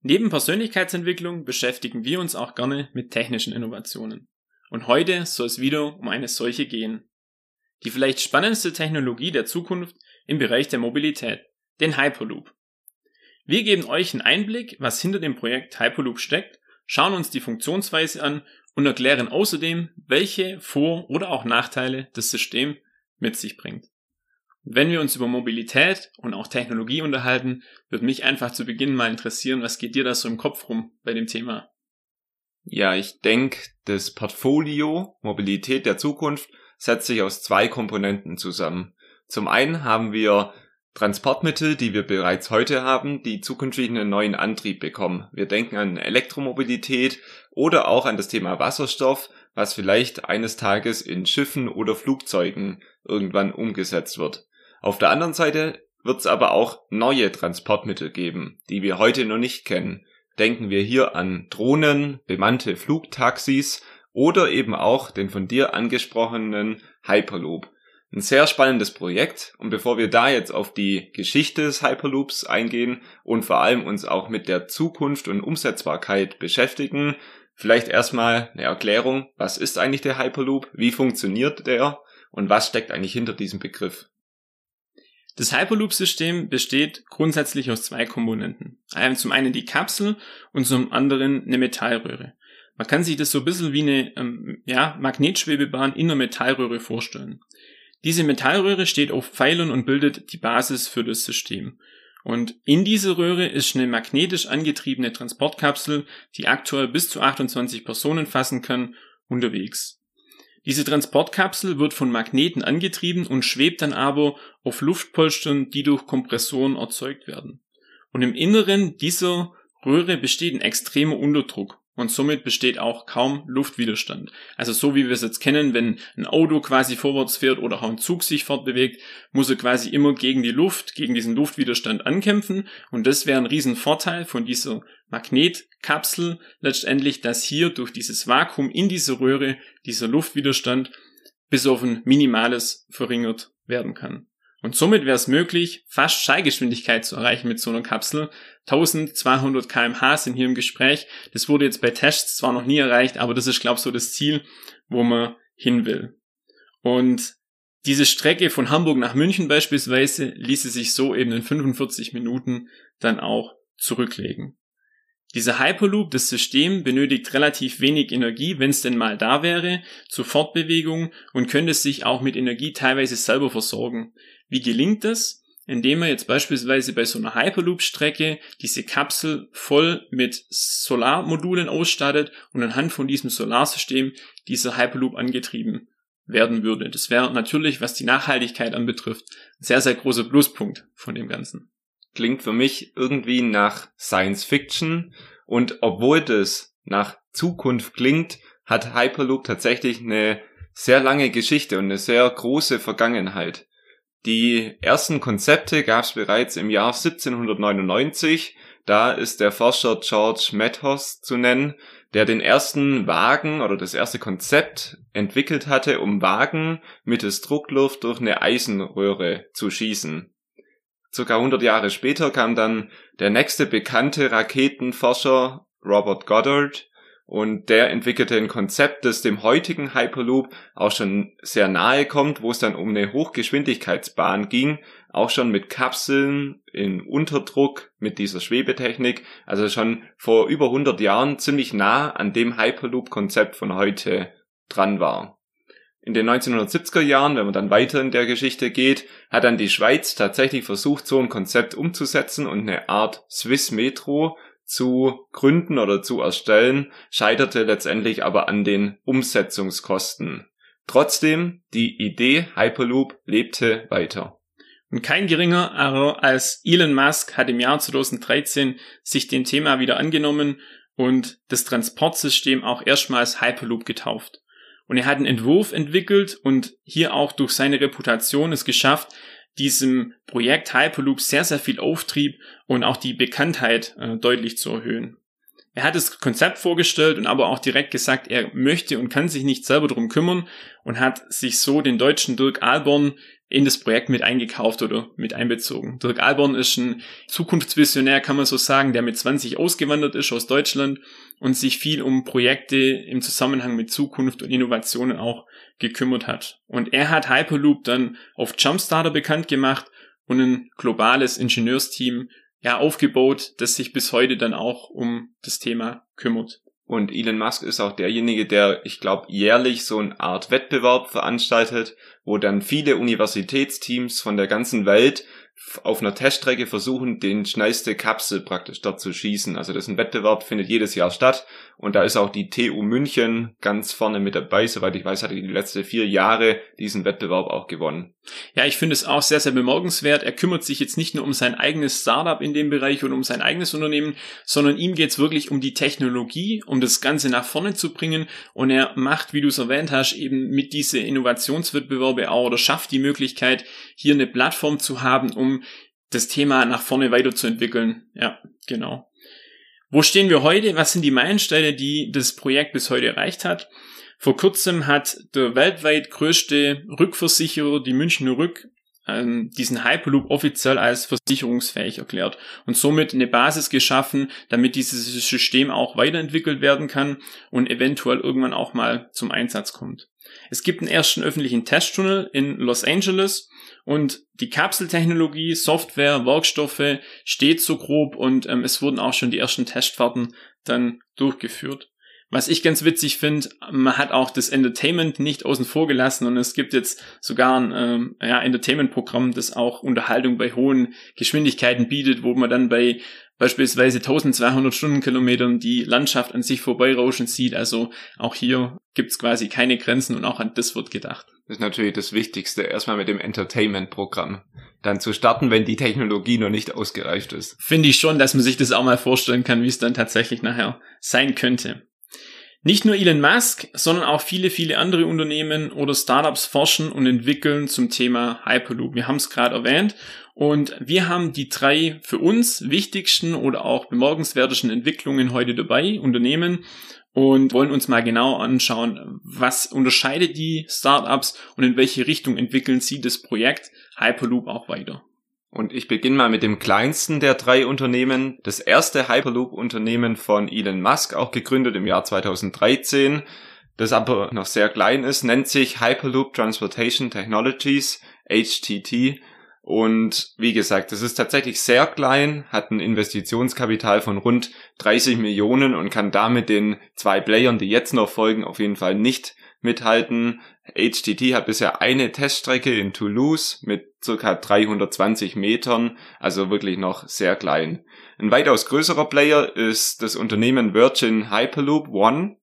Neben Persönlichkeitsentwicklung beschäftigen wir uns auch gerne mit technischen Innovationen. Und heute soll es wieder um eine solche gehen. Die vielleicht spannendste Technologie der Zukunft im Bereich der Mobilität, den Hyperloop. Wir geben euch einen Einblick, was hinter dem Projekt Hyperloop steckt, schauen uns die Funktionsweise an und erklären außerdem, welche Vor- oder auch Nachteile das System mit sich bringt. Wenn wir uns über Mobilität und auch Technologie unterhalten, würde mich einfach zu Beginn mal interessieren, was geht dir da so im Kopf rum bei dem Thema? Ja, ich denke, das Portfolio Mobilität der Zukunft setzt sich aus zwei Komponenten zusammen. Zum einen haben wir Transportmittel, die wir bereits heute haben, die zukünftig einen neuen Antrieb bekommen. Wir denken an Elektromobilität oder auch an das Thema Wasserstoff, was vielleicht eines Tages in Schiffen oder Flugzeugen irgendwann umgesetzt wird. Auf der anderen Seite wird es aber auch neue Transportmittel geben, die wir heute noch nicht kennen. Denken wir hier an Drohnen, bemannte Flugtaxis oder eben auch den von dir angesprochenen Hyperloop. Ein sehr spannendes Projekt und bevor wir da jetzt auf die Geschichte des Hyperloops eingehen und vor allem uns auch mit der Zukunft und Umsetzbarkeit beschäftigen, vielleicht erstmal eine Erklärung, was ist eigentlich der Hyperloop, wie funktioniert der und was steckt eigentlich hinter diesem Begriff? Das Hyperloop-System besteht grundsätzlich aus zwei Komponenten. Zum einen die Kapsel und zum anderen eine Metallröhre. Man kann sich das so ein bisschen wie eine ähm, ja, Magnetschwebebahn in einer Metallröhre vorstellen. Diese Metallröhre steht auf Pfeilern und bildet die Basis für das System. Und in dieser Röhre ist eine magnetisch angetriebene Transportkapsel, die aktuell bis zu 28 Personen fassen kann, unterwegs. Diese Transportkapsel wird von Magneten angetrieben und schwebt dann aber auf Luftpolstern, die durch Kompressoren erzeugt werden. Und im Inneren dieser Röhre besteht ein extremer Unterdruck und somit besteht auch kaum Luftwiderstand. Also so wie wir es jetzt kennen, wenn ein Auto quasi vorwärts fährt oder auch ein Zug sich fortbewegt, muss er quasi immer gegen die Luft, gegen diesen Luftwiderstand ankämpfen und das wäre ein Riesenvorteil von dieser Magnetkapsel letztendlich, dass hier durch dieses Vakuum in dieser Röhre dieser Luftwiderstand bis auf ein minimales verringert werden kann. Und somit wäre es möglich, fast Schallgeschwindigkeit zu erreichen mit so einer Kapsel. 1200 kmh sind hier im Gespräch. Das wurde jetzt bei Tests zwar noch nie erreicht, aber das ist, glaube ich, so das Ziel, wo man hin will. Und diese Strecke von Hamburg nach München beispielsweise ließe sich so eben in 45 Minuten dann auch zurücklegen. Dieser Hyperloop, das System, benötigt relativ wenig Energie, wenn es denn mal da wäre, zur Fortbewegung und könnte sich auch mit Energie teilweise selber versorgen. Wie gelingt das? Indem man jetzt beispielsweise bei so einer Hyperloop-Strecke diese Kapsel voll mit Solarmodulen ausstattet und anhand von diesem Solarsystem dieser Hyperloop angetrieben werden würde. Das wäre natürlich, was die Nachhaltigkeit anbetrifft, ein sehr, sehr großer Pluspunkt von dem Ganzen. Klingt für mich irgendwie nach Science Fiction und obwohl das nach Zukunft klingt, hat Hyperloop tatsächlich eine sehr lange Geschichte und eine sehr große Vergangenheit. Die ersten Konzepte gab es bereits im Jahr 1799. Da ist der Forscher George Mathos zu nennen, der den ersten Wagen oder das erste Konzept entwickelt hatte, um Wagen mittels Druckluft durch eine Eisenröhre zu schießen. Circa 100 Jahre später kam dann der nächste bekannte Raketenforscher Robert Goddard und der entwickelte ein Konzept, das dem heutigen Hyperloop auch schon sehr nahe kommt, wo es dann um eine Hochgeschwindigkeitsbahn ging, auch schon mit Kapseln in Unterdruck mit dieser Schwebetechnik, also schon vor über 100 Jahren ziemlich nah an dem Hyperloop-Konzept von heute dran war. In den 1970er Jahren, wenn man dann weiter in der Geschichte geht, hat dann die Schweiz tatsächlich versucht, so ein Konzept umzusetzen und eine Art Swiss Metro zu gründen oder zu erstellen, scheiterte letztendlich aber an den Umsetzungskosten. Trotzdem, die Idee Hyperloop lebte weiter. Und kein geringer als Elon Musk hat im Jahr 2013 sich dem Thema wieder angenommen und das Transportsystem auch erstmals Hyperloop getauft. Und er hat einen Entwurf entwickelt und hier auch durch seine Reputation es geschafft, diesem Projekt Hyperloop sehr, sehr viel Auftrieb und auch die Bekanntheit äh, deutlich zu erhöhen. Er hat das Konzept vorgestellt und aber auch direkt gesagt, er möchte und kann sich nicht selber drum kümmern und hat sich so den deutschen Dirk Alborn in das Projekt mit eingekauft oder mit einbezogen. Dirk Alborn ist ein Zukunftsvisionär, kann man so sagen, der mit 20 ausgewandert ist aus Deutschland und sich viel um Projekte im Zusammenhang mit Zukunft und Innovationen auch gekümmert hat. Und er hat Hyperloop dann auf Jumpstarter bekannt gemacht und ein globales Ingenieursteam ja aufgebaut, das sich bis heute dann auch um das Thema kümmert. Und Elon Musk ist auch derjenige, der, ich glaube, jährlich so eine Art Wettbewerb veranstaltet, wo dann viele Universitätsteams von der ganzen Welt auf einer Teststrecke versuchen, den schnellste Kapsel praktisch dort zu schießen. Also das ist ein Wettbewerb, findet jedes Jahr statt. Und da ist auch die TU München ganz vorne mit dabei. Soweit ich weiß, hatte die letzten vier Jahre diesen Wettbewerb auch gewonnen. Ja, ich finde es auch sehr, sehr bemerkenswert. Er kümmert sich jetzt nicht nur um sein eigenes Startup in dem Bereich oder um sein eigenes Unternehmen, sondern ihm geht es wirklich um die Technologie, um das Ganze nach vorne zu bringen. Und er macht, wie du es erwähnt hast, eben mit diese Innovationswettbewerbe auch oder schafft die Möglichkeit, hier eine Plattform zu haben, um das Thema nach vorne weiterzuentwickeln. Ja, genau. Wo stehen wir heute? Was sind die Meilensteine, die das Projekt bis heute erreicht hat? Vor kurzem hat der weltweit größte Rückversicherer, die Münchner Rück, ähm, diesen Hyperloop offiziell als versicherungsfähig erklärt und somit eine Basis geschaffen, damit dieses System auch weiterentwickelt werden kann und eventuell irgendwann auch mal zum Einsatz kommt. Es gibt einen ersten öffentlichen Testtunnel in Los Angeles und die Kapseltechnologie, Software, Werkstoffe steht so grob und ähm, es wurden auch schon die ersten Testfahrten dann durchgeführt. Was ich ganz witzig finde, man hat auch das Entertainment nicht außen vor gelassen und es gibt jetzt sogar ein ähm, ja, Entertainment-Programm, das auch Unterhaltung bei hohen Geschwindigkeiten bietet, wo man dann bei beispielsweise 1200 Stundenkilometern die Landschaft an sich vorbeirauschen sieht. Also auch hier gibt's quasi keine Grenzen und auch an das wird gedacht. Das ist natürlich das Wichtigste, erstmal mit dem Entertainment-Programm dann zu starten, wenn die Technologie noch nicht ausgereift ist. Finde ich schon, dass man sich das auch mal vorstellen kann, wie es dann tatsächlich nachher sein könnte. Nicht nur Elon Musk, sondern auch viele, viele andere Unternehmen oder Startups forschen und entwickeln zum Thema Hyperloop. Wir haben es gerade erwähnt und wir haben die drei für uns wichtigsten oder auch bemerkenswertesten Entwicklungen heute dabei, Unternehmen, und wollen uns mal genau anschauen, was unterscheidet die Startups und in welche Richtung entwickeln sie das Projekt Hyperloop auch weiter. Und ich beginne mal mit dem kleinsten der drei Unternehmen. Das erste Hyperloop-Unternehmen von Elon Musk, auch gegründet im Jahr 2013, das aber noch sehr klein ist, nennt sich Hyperloop Transportation Technologies, HTT. Und wie gesagt, das ist tatsächlich sehr klein, hat ein Investitionskapital von rund 30 Millionen und kann damit den zwei Playern, die jetzt noch folgen, auf jeden Fall nicht mithalten. HTT hat bisher eine Teststrecke in Toulouse mit circa 320 Metern, also wirklich noch sehr klein. Ein weitaus größerer Player ist das Unternehmen Virgin Hyperloop One.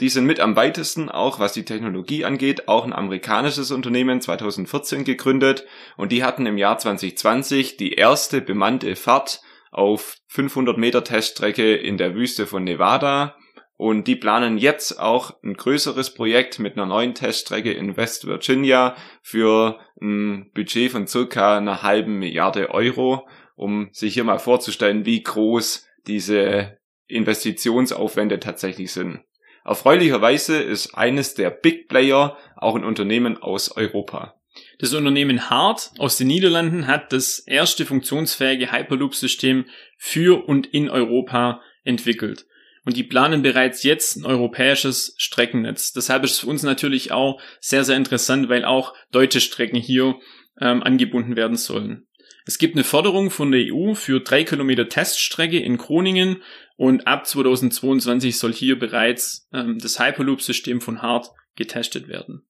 Die sind mit am weitesten, auch was die Technologie angeht, auch ein amerikanisches Unternehmen 2014 gegründet und die hatten im Jahr 2020 die erste bemannte Fahrt auf 500 Meter Teststrecke in der Wüste von Nevada und die planen jetzt auch ein größeres Projekt mit einer neuen Teststrecke in West Virginia für ein Budget von circa einer halben Milliarde Euro, um sich hier mal vorzustellen, wie groß diese Investitionsaufwände tatsächlich sind. Erfreulicherweise ist eines der Big Player auch ein Unternehmen aus Europa. Das Unternehmen Hart aus den Niederlanden hat das erste funktionsfähige Hyperloop-System für und in Europa entwickelt und die planen bereits jetzt ein europäisches Streckennetz. Deshalb ist es für uns natürlich auch sehr, sehr interessant, weil auch deutsche Strecken hier ähm, angebunden werden sollen. Es gibt eine Förderung von der EU für drei Kilometer Teststrecke in Groningen und ab 2022 soll hier bereits ähm, das Hyperloop-System von Hart getestet werden.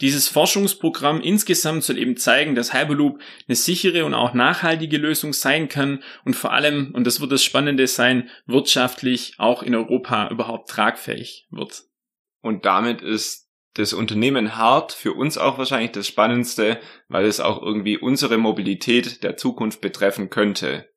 Dieses Forschungsprogramm insgesamt soll eben zeigen, dass Hyperloop eine sichere und auch nachhaltige Lösung sein kann und vor allem, und das wird das Spannende sein, wirtschaftlich auch in Europa überhaupt tragfähig wird. Und damit ist das Unternehmen Hart für uns auch wahrscheinlich das Spannendste, weil es auch irgendwie unsere Mobilität der Zukunft betreffen könnte.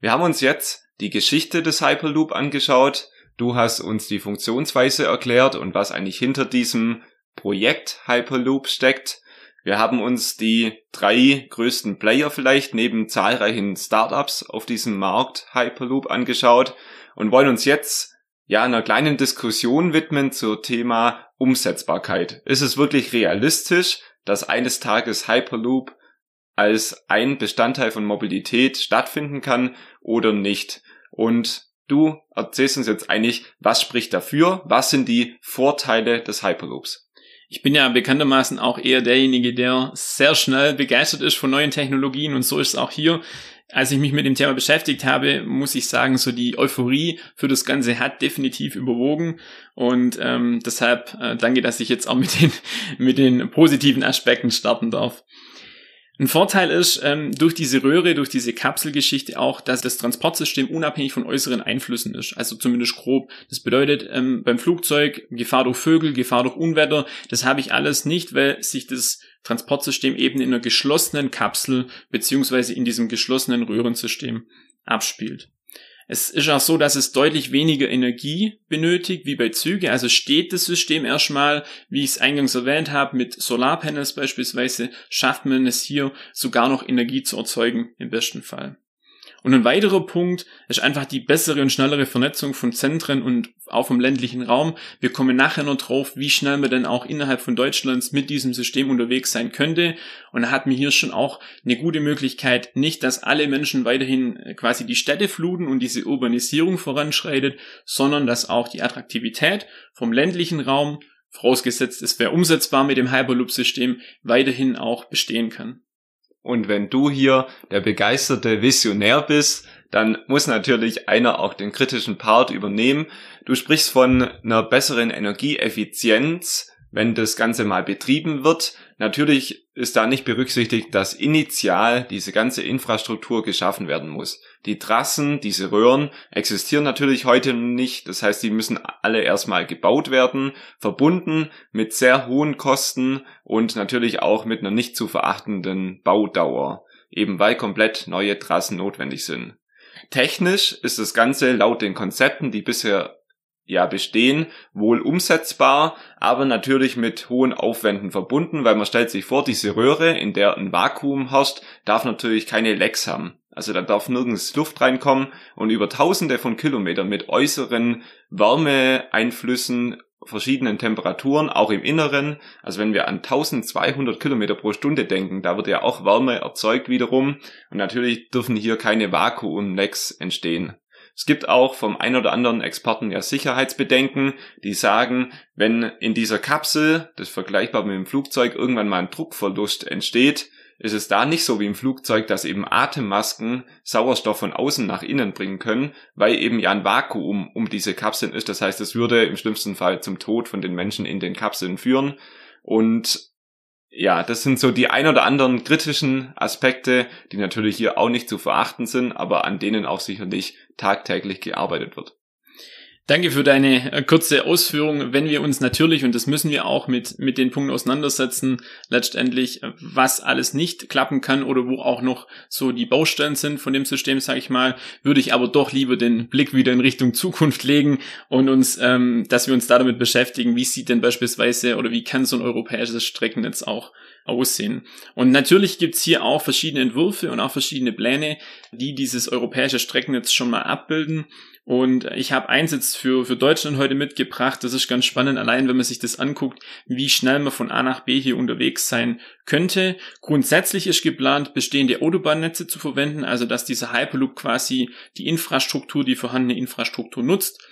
Wir haben uns jetzt die Geschichte des Hyperloop angeschaut, Du hast uns die Funktionsweise erklärt und was eigentlich hinter diesem Projekt Hyperloop steckt. Wir haben uns die drei größten Player vielleicht neben zahlreichen Startups auf diesem Markt Hyperloop angeschaut und wollen uns jetzt ja einer kleinen Diskussion widmen zur Thema Umsetzbarkeit. Ist es wirklich realistisch, dass eines Tages Hyperloop als ein Bestandteil von Mobilität stattfinden kann oder nicht? Und du erzählst uns jetzt eigentlich, was spricht dafür? Was sind die Vorteile des Hyperloops? Ich bin ja bekanntermaßen auch eher derjenige, der sehr schnell begeistert ist von neuen Technologien und so ist es auch hier. Als ich mich mit dem Thema beschäftigt habe, muss ich sagen, so die Euphorie für das Ganze hat definitiv überwogen und ähm, deshalb äh, danke, dass ich jetzt auch mit den mit den positiven Aspekten starten darf. Ein Vorteil ist ähm, durch diese Röhre, durch diese Kapselgeschichte auch, dass das Transportsystem unabhängig von äußeren Einflüssen ist. Also zumindest grob. Das bedeutet ähm, beim Flugzeug Gefahr durch Vögel, Gefahr durch Unwetter. Das habe ich alles nicht, weil sich das Transportsystem eben in einer geschlossenen Kapsel beziehungsweise in diesem geschlossenen Röhrensystem abspielt. Es ist auch so, dass es deutlich weniger Energie benötigt wie bei Züge. Also steht das System erstmal, wie ich es eingangs erwähnt habe, mit Solarpanels beispielsweise, schafft man es hier sogar noch Energie zu erzeugen im besten Fall. Und ein weiterer Punkt ist einfach die bessere und schnellere Vernetzung von Zentren und auch vom ländlichen Raum. Wir kommen nachher noch drauf, wie schnell man denn auch innerhalb von Deutschlands mit diesem System unterwegs sein könnte. Und da hat mir hier schon auch eine gute Möglichkeit, nicht, dass alle Menschen weiterhin äh, quasi die Städte fluten und diese Urbanisierung voranschreitet, sondern dass auch die Attraktivität vom ländlichen Raum, vorausgesetzt es wäre umsetzbar mit dem Hyperloop-System, weiterhin auch bestehen kann. Und wenn du hier der begeisterte Visionär bist, dann muss natürlich einer auch den kritischen Part übernehmen. Du sprichst von einer besseren Energieeffizienz, wenn das Ganze mal betrieben wird. Natürlich ist da nicht berücksichtigt, dass initial diese ganze Infrastruktur geschaffen werden muss. Die Trassen, diese Röhren existieren natürlich heute nicht. Das heißt, die müssen alle erstmal gebaut werden, verbunden mit sehr hohen Kosten und natürlich auch mit einer nicht zu verachtenden Baudauer, eben weil komplett neue Trassen notwendig sind. Technisch ist das Ganze laut den Konzepten, die bisher ja bestehen, wohl umsetzbar, aber natürlich mit hohen Aufwänden verbunden, weil man stellt sich vor, diese Röhre, in der ein Vakuum herrscht, darf natürlich keine Lecks haben. Also da darf nirgends Luft reinkommen und über tausende von Kilometern mit äußeren Wärmeeinflüssen, verschiedenen Temperaturen, auch im Inneren. Also wenn wir an 1200 Kilometer pro Stunde denken, da wird ja auch Wärme erzeugt wiederum. Und natürlich dürfen hier keine Vakuumlecks entstehen. Es gibt auch vom ein oder anderen Experten ja Sicherheitsbedenken, die sagen, wenn in dieser Kapsel, das vergleichbar mit dem Flugzeug, irgendwann mal ein Druckverlust entsteht, ist es da nicht so wie im Flugzeug, dass eben Atemmasken Sauerstoff von außen nach innen bringen können, weil eben ja ein Vakuum um diese Kapseln ist. Das heißt, es würde im schlimmsten Fall zum Tod von den Menschen in den Kapseln führen. Und ja, das sind so die ein oder anderen kritischen Aspekte, die natürlich hier auch nicht zu verachten sind, aber an denen auch sicherlich tagtäglich gearbeitet wird. Danke für deine äh, kurze Ausführung. Wenn wir uns natürlich, und das müssen wir auch mit, mit den Punkten auseinandersetzen, letztendlich, äh, was alles nicht klappen kann oder wo auch noch so die Baustellen sind von dem System, sage ich mal, würde ich aber doch lieber den Blick wieder in Richtung Zukunft legen und uns, ähm, dass wir uns da damit beschäftigen, wie sieht denn beispielsweise oder wie kann so ein europäisches Streckennetz auch aussehen. Und natürlich gibt's hier auch verschiedene Entwürfe und auch verschiedene Pläne, die dieses europäische Streckennetz schon mal abbilden. Und ich habe eins jetzt für, für Deutschland heute mitgebracht. Das ist ganz spannend, allein wenn man sich das anguckt, wie schnell man von A nach B hier unterwegs sein könnte. Grundsätzlich ist geplant, bestehende Autobahnnetze zu verwenden, also dass dieser Hyperloop quasi die Infrastruktur, die vorhandene Infrastruktur nutzt.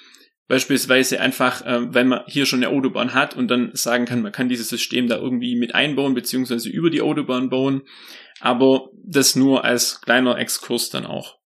Beispielsweise einfach, äh, wenn man hier schon eine Autobahn hat und dann sagen kann, man kann dieses System da irgendwie mit einbauen, beziehungsweise über die Autobahn bauen. Aber das nur als kleiner Exkurs dann auch.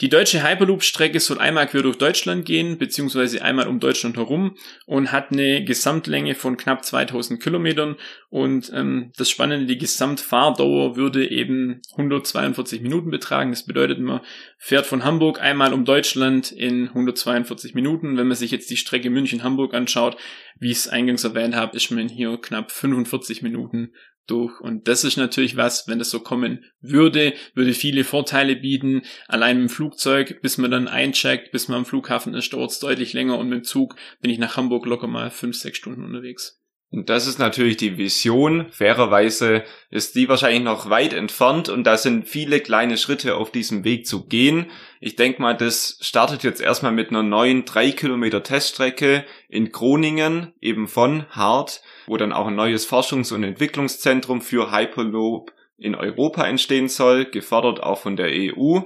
Die deutsche Hyperloop-Strecke soll einmal quer durch Deutschland gehen, beziehungsweise einmal um Deutschland herum und hat eine Gesamtlänge von knapp 2000 Kilometern. Und ähm, das Spannende, die Gesamtfahrdauer würde eben 142 Minuten betragen. Das bedeutet, man fährt von Hamburg einmal um Deutschland in 142 Minuten. Wenn man sich jetzt die Strecke München-Hamburg anschaut, wie ich es eingangs erwähnt habe, ist man hier knapp 45 Minuten durch. Und das ist natürlich was, wenn das so kommen würde, würde viele Vorteile bieten. Allein dem Flugzeug, bis man dann eincheckt, bis man am Flughafen ist, dauert es deutlich länger und mit dem Zug bin ich nach Hamburg locker mal fünf, sechs Stunden unterwegs. Und das ist natürlich die Vision. Fairerweise ist die wahrscheinlich noch weit entfernt und da sind viele kleine Schritte auf diesem Weg zu gehen. Ich denke mal, das startet jetzt erstmal mit einer neuen drei Kilometer Teststrecke in Groningen, eben von Hart, wo dann auch ein neues Forschungs- und Entwicklungszentrum für Hyperloop in Europa entstehen soll, gefördert auch von der EU.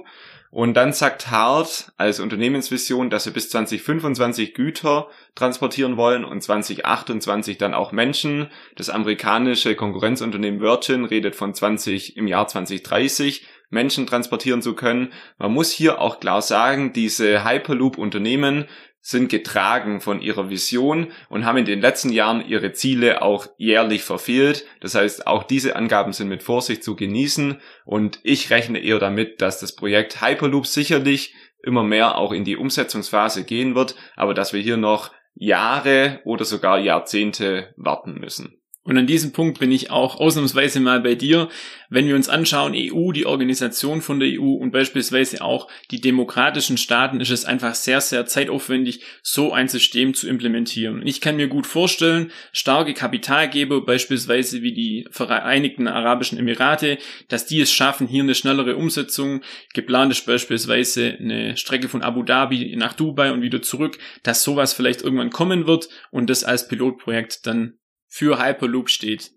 Und dann sagt Hart als Unternehmensvision, dass wir bis 2025 Güter transportieren wollen und 2028 dann auch Menschen. Das amerikanische Konkurrenzunternehmen Virgin redet von 20 im Jahr 2030 Menschen transportieren zu können. Man muss hier auch klar sagen, diese Hyperloop-Unternehmen sind getragen von ihrer Vision und haben in den letzten Jahren ihre Ziele auch jährlich verfehlt. Das heißt, auch diese Angaben sind mit Vorsicht zu genießen und ich rechne eher damit, dass das Projekt Hyperloop sicherlich immer mehr auch in die Umsetzungsphase gehen wird, aber dass wir hier noch Jahre oder sogar Jahrzehnte warten müssen. Und an diesem Punkt bin ich auch ausnahmsweise mal bei dir. Wenn wir uns anschauen, EU, die Organisation von der EU und beispielsweise auch die demokratischen Staaten, ist es einfach sehr, sehr zeitaufwendig, so ein System zu implementieren. Ich kann mir gut vorstellen, starke Kapitalgeber, beispielsweise wie die Vereinigten Arabischen Emirate, dass die es schaffen, hier eine schnellere Umsetzung. Geplant ist beispielsweise eine Strecke von Abu Dhabi nach Dubai und wieder zurück, dass sowas vielleicht irgendwann kommen wird und das als Pilotprojekt dann für Hyperloop steht.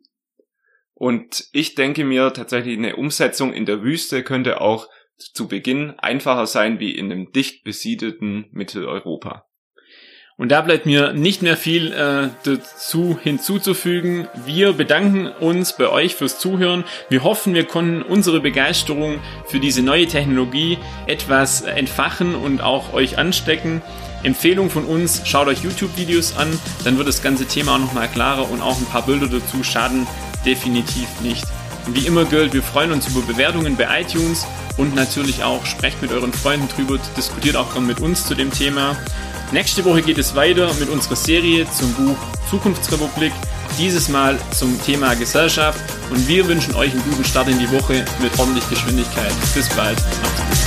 Und ich denke mir tatsächlich, eine Umsetzung in der Wüste könnte auch zu Beginn einfacher sein wie in einem dicht besiedelten Mitteleuropa. Und da bleibt mir nicht mehr viel äh, dazu hinzuzufügen. Wir bedanken uns bei euch fürs Zuhören. Wir hoffen, wir konnten unsere Begeisterung für diese neue Technologie etwas entfachen und auch euch anstecken. Empfehlung von uns, schaut euch YouTube-Videos an, dann wird das ganze Thema auch nochmal klarer und auch ein paar Bilder dazu schaden definitiv nicht. Und wie immer gilt, wir freuen uns über Bewertungen bei iTunes und natürlich auch sprecht mit euren Freunden drüber, diskutiert auch gern mit uns zu dem Thema. Nächste Woche geht es weiter mit unserer Serie zum Buch Zukunftsrepublik, dieses Mal zum Thema Gesellschaft und wir wünschen euch einen guten Start in die Woche mit ordentlich Geschwindigkeit. Bis bald. Macht's gut.